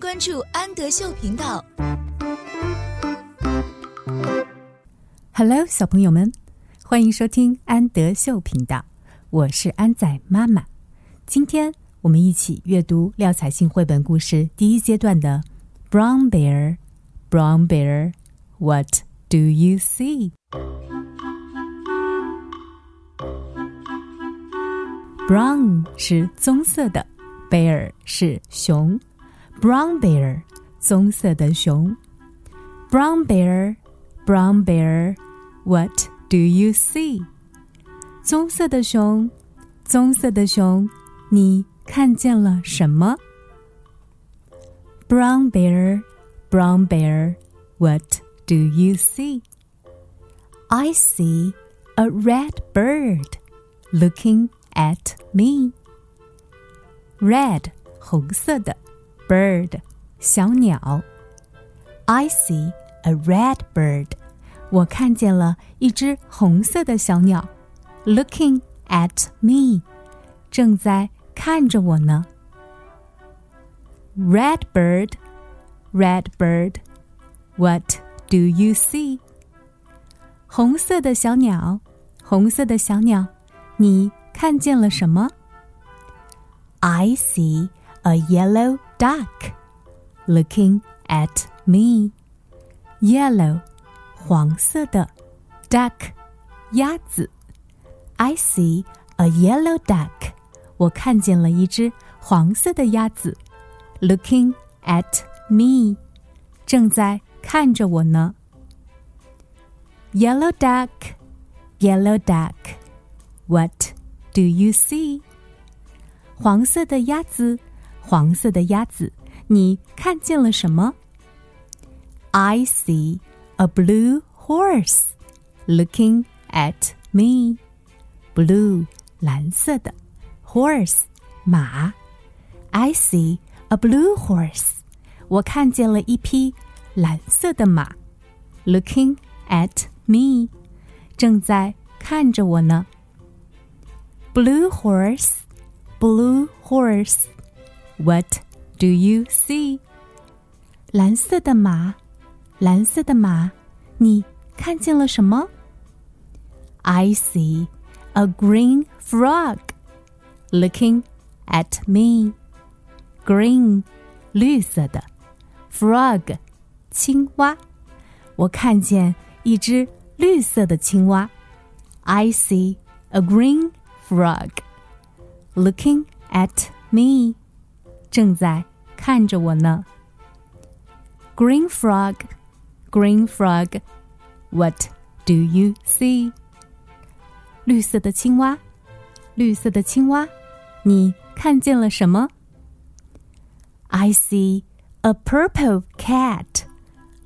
关注安德秀频道。Hello，小朋友们，欢迎收听安德秀频道，我是安仔妈妈。今天我们一起阅读廖彩杏绘本故事第一阶段的《Brown Bear》，Brown Bear，What do you see？Brown 是棕色的，Bear 是熊。Brown bear，棕色的熊。Brown bear, brown bear, what do you see？棕色的熊，棕色的熊，你看见了什么？Brown bear, brown bear, what do you see? I see a red bird looking at me. Red，红色的。 bird 小鸟，I see a red bird，我看见了一只红色的小鸟，looking at me，正在看着我呢。Red bird, red bird, what do you see？红色的小鸟，红色的小鸟，你看见了什么？I see a yellow duck looking at me. Yellow，黄色的，duck，鸭子。I see a yellow duck. 我看见了一只黄色的鸭子，looking at me，正在看着我呢。Yellow duck, yellow duck, what do you see? 黄色的鸭子。 黄色的鸭子，你看见了什么？I see a blue horse looking at me. Blue，蓝色的，horse，马。I see a blue horse. 我看见了一匹蓝色的马，looking at me，正在看着我呢。Blue horse, blue horse. What do you see？蓝色的马，蓝色的马，你看见了什么？I see a green frog looking at me. Green，绿色的，frog，青蛙。我看见一只绿色的青蛙。I see a green frog looking at me. 正在看着我呢。Green frog, green frog, what do you see？绿色的青蛙，绿色的青蛙，你看见了什么？I see a purple cat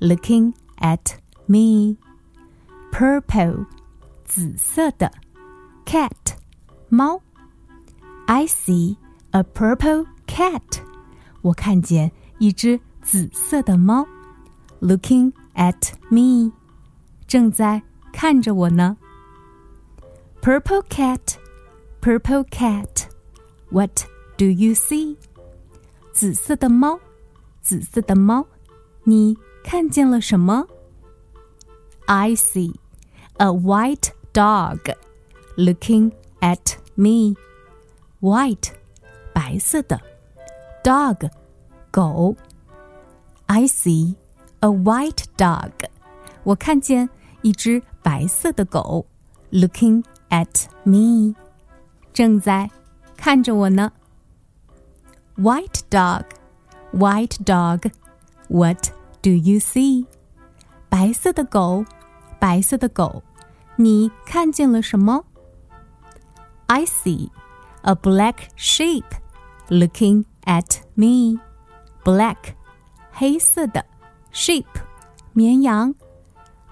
looking at me. Purple，紫色的，cat，猫。I see a purple cat，我看见一只紫色的猫，looking at me，正在看着我呢。Purple cat, purple cat, what do you see？紫色的猫，紫色的猫，你看见了什么？I see a white dog looking at me. White，白色的。 dog，狗。I see a white dog，我看见一只白色的狗，looking at me，正在看着我呢。White dog, white dog, what do you see？白色的狗，白色的狗，你看见了什么？I see a black sheep looking at me. Black，黑色的，sheep，绵羊。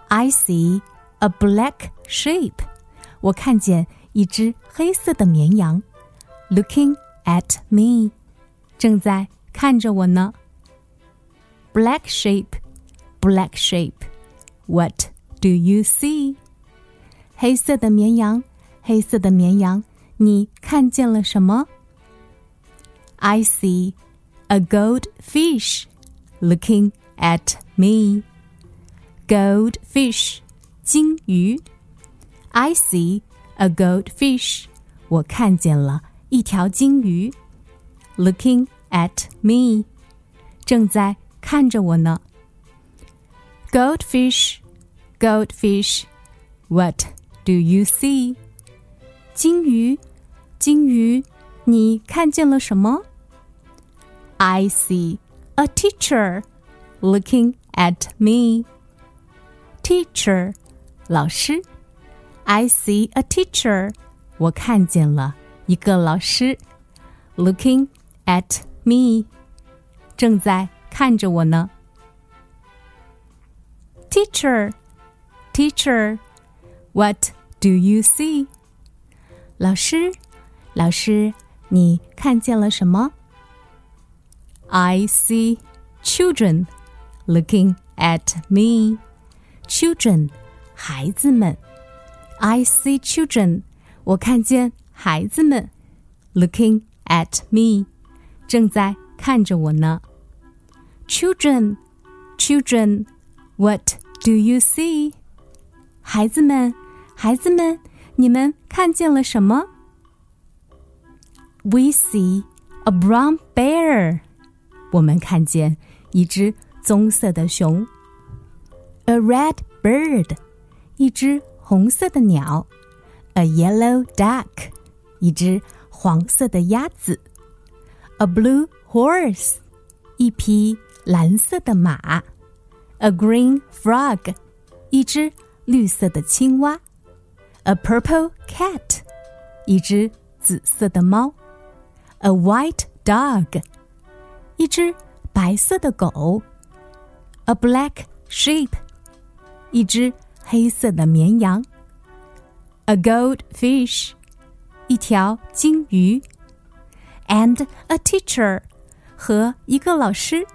I see a black sheep，我看见一只黑色的绵羊，looking at me，正在看着我呢。Black sheep，black sheep，what do you see？黑色的绵羊，黑色的绵羊，你看见了什么 ？I see a goldfish looking at me. Goldfish, 金鱼。I see a goldfish. 我看见了一条金鱼。Looking at me. 正在看着我呢。Goldfish, goldfish. What do you see? 金鱼，金鱼，你看见了什么 ？I see a teacher looking at me. Teacher，老师。I see a teacher，我看见了一个老师，looking at me，正在看着我呢。Teacher，teacher，what do you see？老师，老师，你看见了什么 ？I see children looking at me. Children，孩子们。I see children，我看见孩子们。Looking at me，正在看着我呢。Children, children, what do you see？孩子们，孩子们。你们看见了什么？We see a brown bear。 我们看见一只棕色的熊。A red bird，一只红色的鸟。A yellow duck，一只黄色的鸭子。A blue horse，一匹蓝色的马。A green frog，一只绿色的青蛙。A purple cat，一只紫色的猫。A white dog， 一只白色的狗。A black sheep，一只黑色的绵羊。A goldfish，一条金鱼。And a teacher，和一个老师，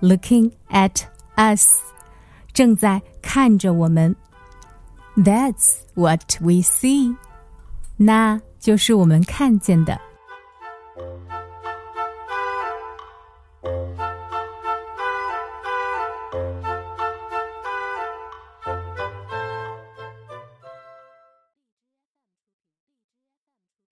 looking at us，正在看着我们。That's what we see，那就是我们看见的。